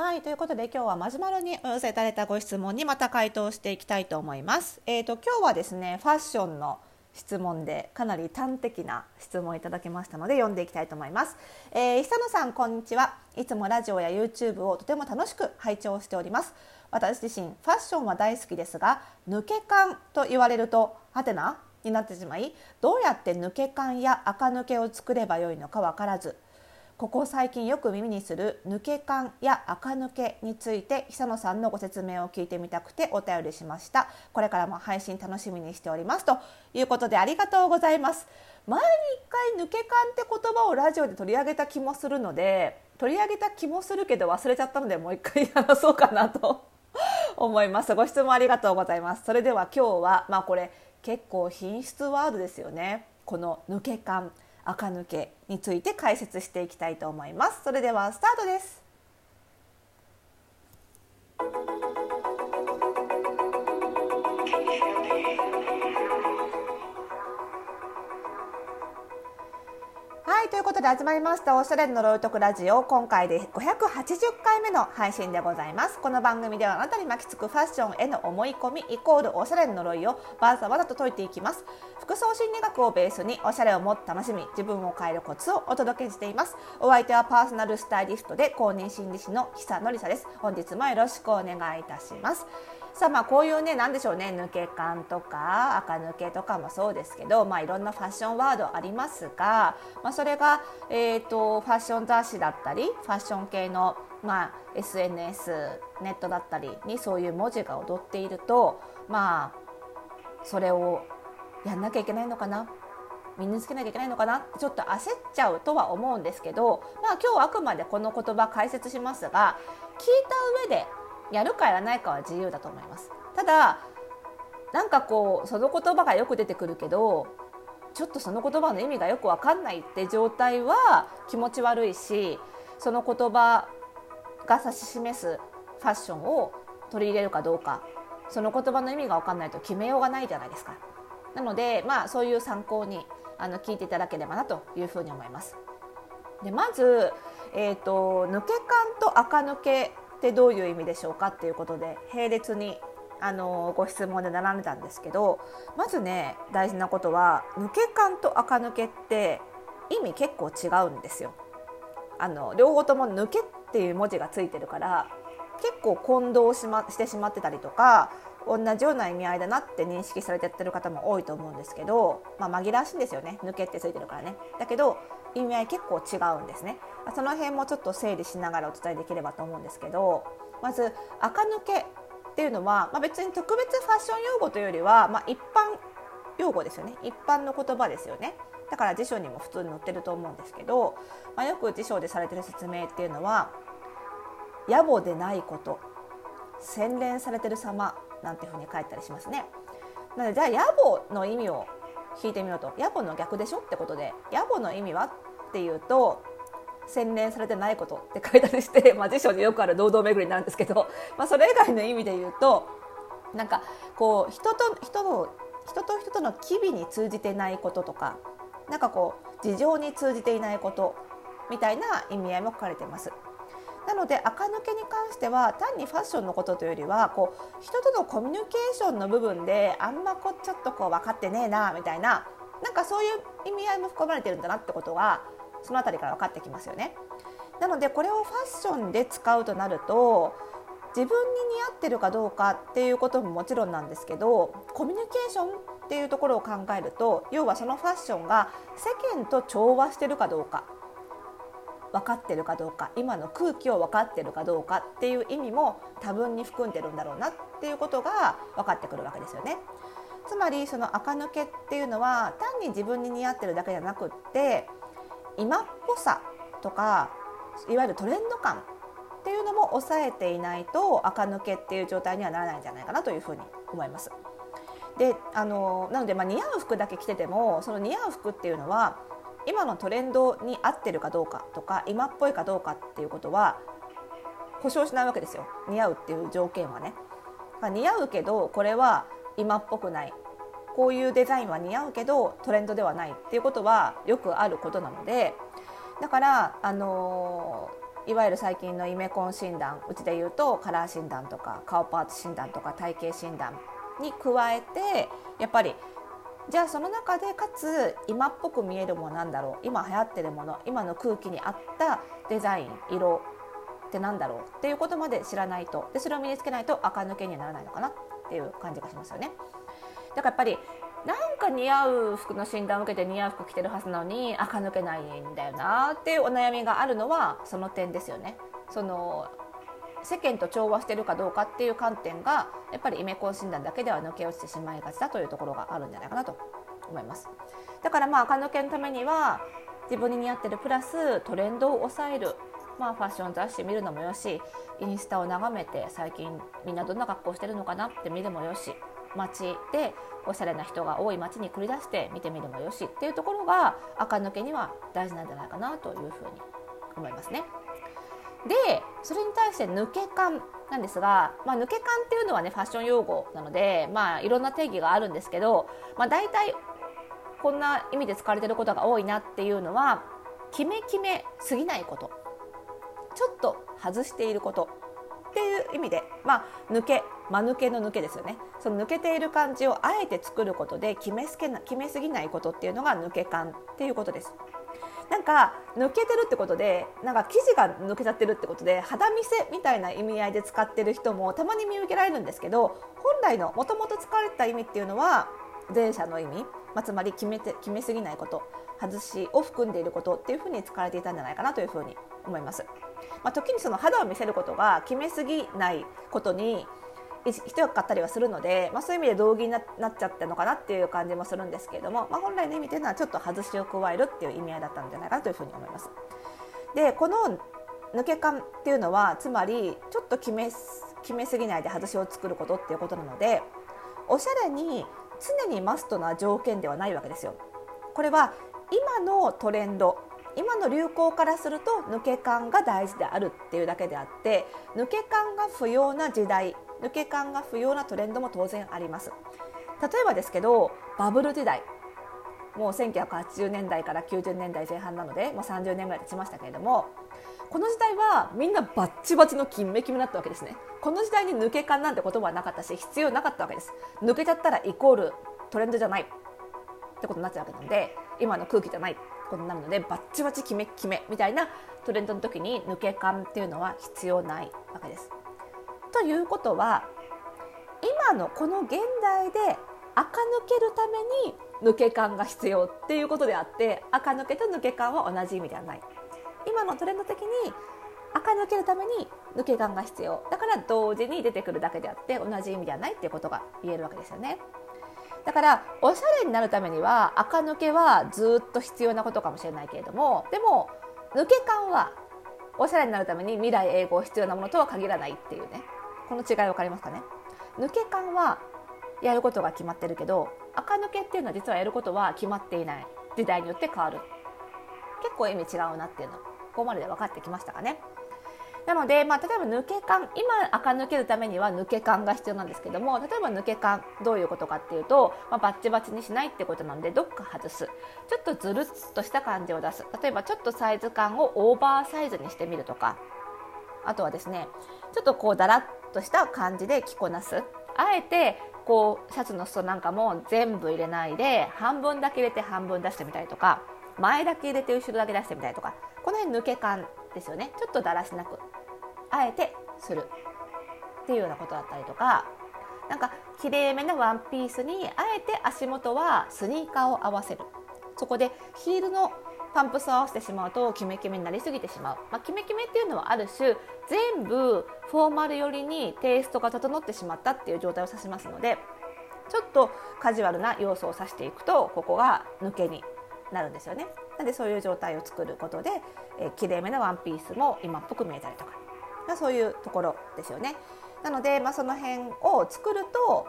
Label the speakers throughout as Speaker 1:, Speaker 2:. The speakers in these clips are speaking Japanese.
Speaker 1: はいということで今日はマジュマロにお寄せいただいたご質問にまた回答していきたいと思います。えーと、今日はですねファッションの質問でかなり端的な質問をいただきましたので読んでいきたいと思います、えー、久野さんこんにちは。いつもラジオや YouTube をとても楽しく拝聴しております。私自身ファッションは大好きですが抜け感と言われるとはてなになってしまいどうやって抜け感や垢抜けを作ればよいのか分からずここ最近よく耳にする抜け感や垢抜けについて久野さんのご説明を聞いてみたくてお便りしました。これからも配信楽しみにしておりますと。いうことでありがとうございます。前に一回抜け感って言葉をラジオで取り上げた気もするので取り上げた気もするけど忘れちゃったのでもう一回話そうかなと 思います。ご質問ありがとうございます。それでは今日はまあこれ結構品質ワードですよね。この抜け感。垢抜けについて解説していきたいと思います。それではスタートです。はいということで始まりましたおしゃれの呪いとくラジオ今回で580回目の配信でございます。この番組ではあなたに巻きつくファッションへの思い込みイコールおしゃれの呪いをわざわざと解いていきます。服装心理学をベースにおしゃれをもっと楽しみ自分を変えるコツをお届けしています。お相手はパーソナルスタイリストで公認心理師の久典沙です。本日もよろしくお願いいたします。さあまあこういうね何でしょうね抜け感とか垢抜けとかもそうですけど、まあ、いろんなファッションワードありますが、まあ、それが、えーと、ファッション雑誌だったりファッション系の、まあ、SNS ネットだったりにそういう文字が踊っているとまあそれをやんなきゃいけないのかな？身につけなきゃいけないのかな？ちょっと焦っちゃうとは思うんですけど、まあ、今日はあくまでこの言葉解説しますが聞いた上でやるかやらないかは自由だと思いますただなんかこうその言葉がよく出てくるけどちょっとその言葉の意味がよく分かんないって状態は気持ち悪いしその言葉が指し示すファッションを取り入れるかどうかその言葉の意味が分かんないと決めようがないじゃないですか。なのでまあそういう参考にあの聞いていただければなというふうに思います。でまず、えーと抜け感と垢抜けってどういう意味でしょうかっていうことで並列にあのご質問で並んでたんですけどまずね大事なことは抜け感と垢抜けって意味結構違うんですよ。あの両方とも抜けっていう文字がついてるから結構混同し,、ま、してしまってたりとか同じような意味合いだなって認識されてってる方も多いと思うんですけど、まあ、紛らわしいんですよね抜けってついてるからね。だけど意味合い結構違うんですねその辺もちょっと整理しながらお伝えできればと思うんですけどまず垢抜けっていうのは、まあ、別に特別ファッション用語というよりは、まあ、一般用語ですよね。一般の言葉ですよね。だから辞書にも普通に載ってると思うんですけど、まあ、よく辞書でされてる説明っていうのは野暮でないこと洗練されてる様なんていうふうに書いたりしますね。なのでじゃあ野暮の意味を聞いてみようと。野暮の逆でしょってことで野暮の意味はっていうと洗練されてないことって書いたりして、まあ、辞書でよくある堂々巡りなんですけど、まあ、それ以外の意味で言うとなんかこう人と人の人と人との機微に通じてないこととかなんかこう事情に通じていないことみたいな意味合いも書かれています。なので垢抜けに関しては単にファッションのことというよりはこう人とのコミュニケーションの部分であんまこちょっとこう分かってねえなみたいななんかそういう意味合いも含まれてるんだなってことはその辺りから分かってきますよね。なのでこれをファッションで使うとなると自分に似合ってるかどうかっていうことももちろんなんですけどコミュニケーションっていうところを考えると要はそのファッションが世間と調和してるかどうか分かってるかどうか今の空気を分かってるかどうかっていう意味も多分に含んでるんだろうなっていうことが分かってくるわけですよね。つまりその垢抜けっていうのは単に自分に似合ってるだけじゃなくって今っぽさとかいわゆるトレンド感っていうのも抑えていないと垢抜けっていう状態にはならないんじゃないかなというふうに思います。であのなので、まあ、似合う服だけ着ててもその似合う服っていうのは今のトレンドに合ってるかどうかとか今っぽいかどうかっていうことは保証しないわけですよ似合うっていう条件はね。まあ、似合うけどこれは今っぽくないこういうデザインは似合うけどトレンドではないっていうことはよくあることなのでだから、あのいわゆる最近のイメコン診断うちで言うとカラー診断とか顔パーツ診断とか体型診断に加えてやっぱりじゃあその中でかつ今っぽく見えるものなんだろう今流行ってるもの今の空気に合ったデザイン色ってなんだろうっていうことまで知らないとでそれを身につけないと垢抜けにはならないのかなっていう感じがしますよね。だからやっぱりなんか似合う服の診断を受けて似合う服着てるはずなのに垢抜けないんだよなっていうお悩みがあるのはその点ですよね。その世間と調和してるかどうかっていう観点がやっぱりイメコン診断だけでは抜け落ちてしまいがちだというところがあるんじゃないかなと思います。だからまあ垢抜けのためには自分に似合ってるプラストレンドを抑える。まあ、ファッション雑誌見るのもよしインスタを眺めて最近みんなどんな格好してるのかなって見るもよし。街でおしゃれな人が多い街に繰り出して見てみるもよしっていうところが垢抜けには大事なんじゃないかなというふうに思いますね。でそれに対して抜け感なんですが、まあ、抜け感っていうのはねファッション用語なので、まあ、いろんな定義があるんですけど、まあ、大体こんな意味で使われてることが多いなっていうのは決め決めすぎないことちょっと外していることっていう意味で、まあ、抜け間抜けの抜けですよねその抜けている感じをあえて作ることで決めすけな決めすぎないことっていうのが抜け感っていうことです。なんか抜けてるってことでなんか生地が抜けちゃってるってことで肌見せみたいな意味合いで使ってる人もたまに見受けられるんですけど本来のもともと使われた意味っていうのは前者の意味、まあ、つまり決めて決めすぎないこと外しを含んでいることっていうふうに使われていたんじゃないかなというふうに思います。まあ、時にその肌を見せることが決めすぎないことに一役買ったりはするので、まあ、そういう意味で道義になっちゃってるのかなっていう感じもするんですけれども、まあ、本来の意味というのはちょっと外しを加えるっていう意味合いだったんじゃないかなというふうに思います。でこの抜け感っていうのはつまりちょっと決め決めすぎないで外しを作ることっていうことなのでおしゃれに常にマストな条件ではないわけですよ。これは今のトレンド今の流行からすると抜け感が大事であるっていうだけであって抜け感が不要な時代抜け感が不要なトレンドも当然あります例えばですけどバブル時代もう1980年代から90年代前半なのでもう30年ぐらい経ちましたけれどもこの時代はみんなバッチバチの金メキメだったわけですね。この時代に抜け感なんて言葉はなかったし必要なかったわけです。抜けちゃったらイコールトレンドじゃない。ってことになっちゃうわけなので今の空気じゃない。ことになるのでバッチバチキメキメみたいなトレンドの時に抜け感っていうのは必要ないわけです。ということは今のこの現代で垢抜けるために抜け感が必要っていうことであって垢抜けと抜け感は同じ意味ではない。今のトレンド的に垢抜けるために抜け感が必要。だから同時に出てくるだけであって同じ意味ではないっていうことが言えるわけですよね。だからおしゃれになるためには垢抜けはずっと必要なことかもしれないけれどもでも抜け感はおしゃれになるために未来永劫必要なものとは限らないっていうね。この違い分かりますかね？抜け感はやることが決まってるけど垢抜けっていうのは実はやることは決まっていない。時代によって変わる。結構意味違うなっていうの。ここまでで分かってきましたかね。なので、まあ、例えば抜け感今垢抜けるためには抜け感が必要なんですけども例えば抜け感どういうことかっていうと、まあ、バッチバチにしないってことなのでどっか外す。ちょっとずるっとした感じを出す。例えばちょっとサイズ感をオーバーサイズにしてみるとか。あとはですねちょっとこうだらっとした感じで着こなす。あえてこうシャツの裾なんかも全部入れないで半分だけ入れて半分出してみたりとか。前だけ入れて後ろだけ出してみたりとかこの辺抜け感ですよね。ちょっとだらしなくあえてするっていうようなことだったりとかなんかきれいめなワンピースにあえて足元はスニーカーを合わせる。そこでヒールのパンプスを合わせてしまうとキメキメになりすぎてしまう、まあ、キメキメっていうのはある種全部フォーマル寄りにテイストが整ってしまったっていう状態を指しますのでちょっとカジュアルな要素を指していくとここが抜けになるんですよね。なんでそういう状態を作ることで、えー、綺麗めなワンピースも今っぽく見えたりとか、まあ、そういうところですよね。なので、まあ、その辺を作ると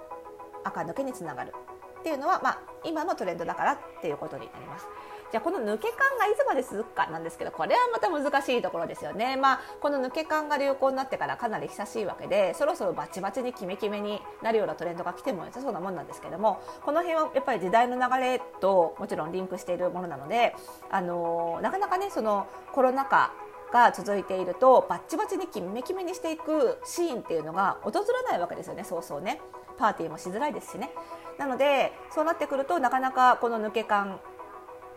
Speaker 1: 赤抜けにつながるっていうのは、まあ、今のトレンドだからっていうことになります。じゃあこの抜け感がいつまで続くかなんですけどこれはまた難しいところですよね。まあこの抜け感が流行になってからかなり久しいわけでそろそろバチバチにキメキメになるようなトレンドが来ても良さそうなもんなんですけどもこの辺はやっぱり時代の流れともちろんリンクしているものなのであのなかなかねそのコロナ禍が続いているとバッチバチにキメキメにしていくシーンっていうのが訪れないわけですよねそうそうねパーティーもしづらいですしねなのでそうなってくるとなかなかこの抜け感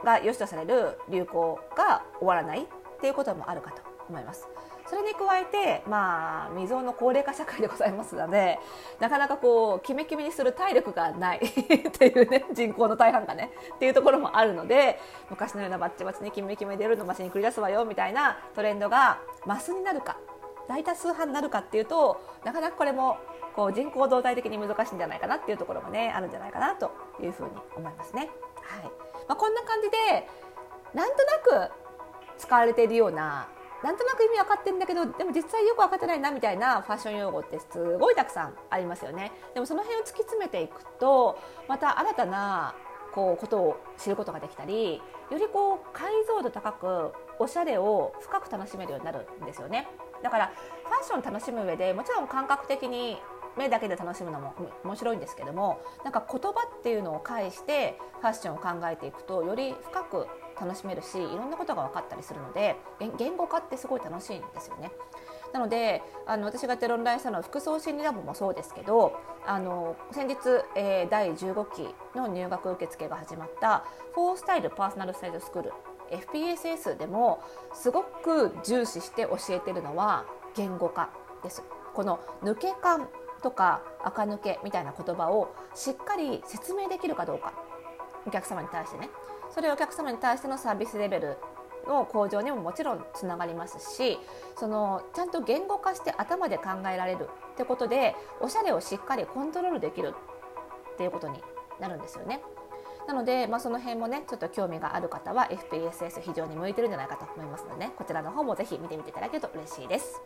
Speaker 1: が良しとされる流行が終わらないっていうこともあるかと思います。それに加えて、まあ、未曾有の高齢化社会でございますのでなかなかこうキメキメにする体力がない っていうね人口の大半がねっていうところもあるので昔のようなバッチバチにキメキメ出るの街に繰り出すわよみたいなトレンドがマスになるか大多数派になるかっていうとなかなかこれもこう人口動態的に難しいんじゃないかなっていうところもねあるんじゃないかなというふうに思いますね。はい。まあ、こんな感じでなんとなく使われているようななんとなく意味分かってるんだけどでも実際よく分かってないなみたいなファッション用語ってすごいたくさんありますよね。でもその辺を突き詰めていくとまた新たなこうことを知ることができたりよりこう解像度高くおしゃれを深く楽しめるようになるんですよね。だからファッションを楽しむ上でもちろん感覚的に目だけで楽しむのも面白いんですけどもなんか言葉っていうのを介してファッションを考えていくとより深く楽しめるしいろんなことが分かったりするので言語化ってすごい楽しいんですよね。なのであの私がやってるオンラインサロン服装心理ラボもそうですけどあの先日、えー、第15期の入学受付が始まったフォースタイルパーソナルスタイルスクール FPSS でもすごく重視して教えてるのは言語化です。この抜け感とか垢抜けみたいな言葉をしっかり説明できるかどうかお客様に対してねそれをお客様に対してのサービスレベルの向上にももちろんつながりますしそのちゃんと言語化して頭で考えられるってことでおしゃれをしっかりコントロールできるっていうことになるんですよね。なので、まあ、その辺もねちょっと興味がある方は FPSS 非常に向いてるんじゃないかと思いますので、ね、こちらの方もぜひ見てみていただけると嬉しいです。